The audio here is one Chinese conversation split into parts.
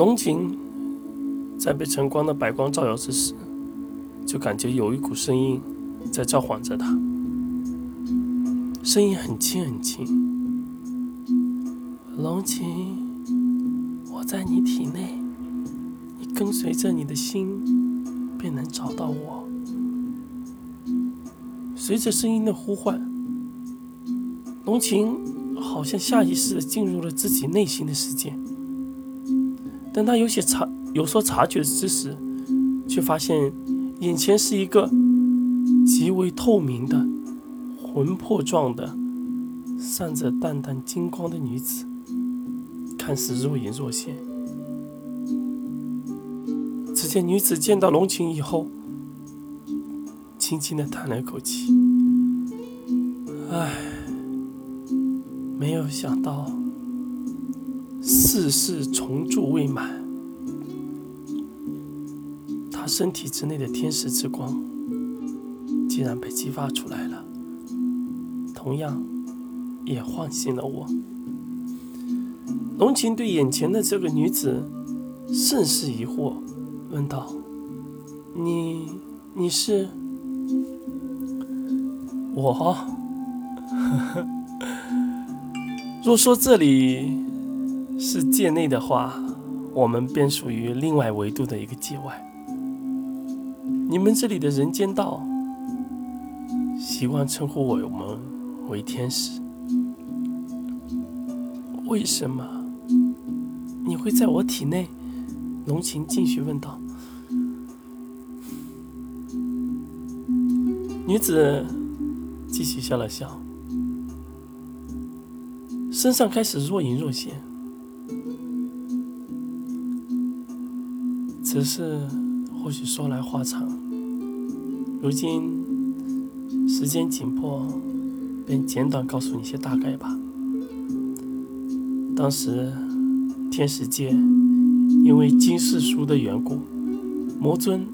龙井在被晨光的白光照耀之时，就感觉有一股声音在召唤着他，声音很轻很轻。龙井，我在你体内，你跟随着你的心，便能找到我。随着声音的呼唤，龙琴好像下意识地进入了自己内心的世界。等他有些察有所察觉之时，却发现眼前是一个极为透明的、魂魄状的、散着淡淡金光的女子，看似若隐若现。只见女子见到龙琴以后，轻轻的叹了一口气：“唉，没有想到世事重铸未满，他身体之内的天使之光竟然被激发出来了，同样也唤醒了我。”龙琴对眼前的这个女子甚是疑惑，问道：“你，你是？”我，若说这里是界内的话，我们便属于另外维度的一个界外。你们这里的人间道习惯称呼我们为天使，为什么你会在我体内？龙琴继续问道。女子。继续笑了笑，身上开始若隐若现。此事或许说来话长，如今时间紧迫，便简短告诉你些大概吧。当时天使界因为金世书的缘故，魔尊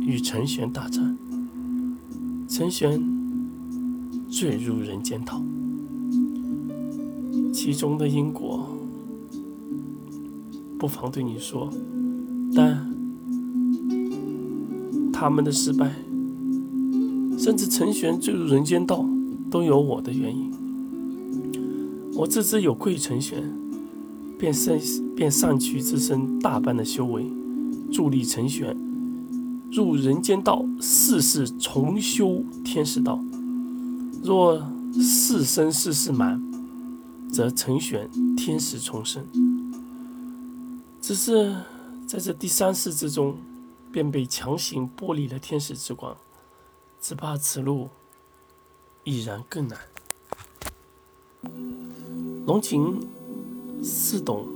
与陈玄大战，陈玄。坠入人间道，其中的因果不妨对你说，但他们的失败，甚至陈玄坠入人间道，都有我的原因。我自知有愧陈玄，便上便上去自身大半的修为，助力陈玄入人间道，世世重修天使道。若世生世世满，则成玄天使重生。只是在这第三世之中，便被强行剥离了天使之光，只怕此路已然更难。龙琴似懂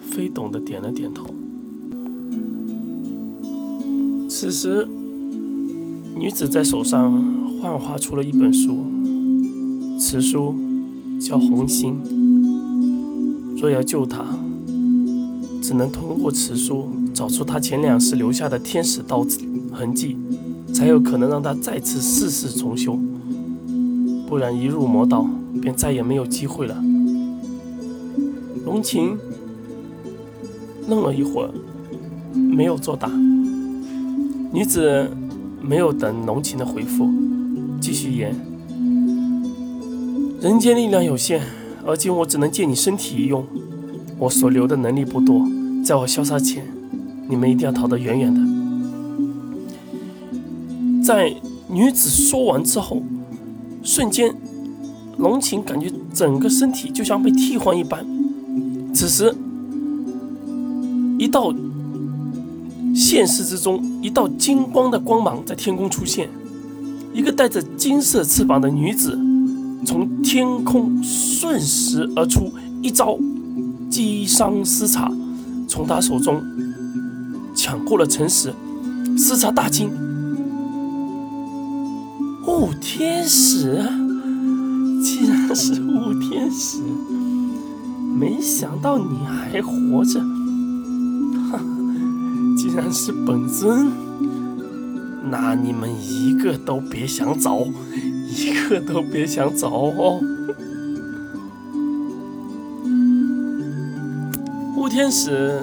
非懂的点了点头。此时，女子在手上。幻化出了一本书，此书叫《红星》。若要救他，只能通过此书找出他前两世留下的天使刀痕迹，才有可能让他再次世世重修。不然，一入魔道便再也没有机会了。龙琴愣了一会儿，没有作答。女子没有等龙琴的回复。继续言，人间力量有限，而今我只能借你身体一用，我所留的能力不多，在我消杀前，你们一定要逃得远远的。在女子说完之后，瞬间，龙琴感觉整个身体就像被替换一般。此时，一道现实之中一道金光的光芒在天空出现。一个带着金色翅膀的女子从天空瞬时而出，一招击伤司察，从她手中抢过了城石。司察大惊：“雾天使，竟然是雾天使！没想到你还活着，哈，竟然是本尊！”那你们一个都别想走，一个都别想走哦！雾天使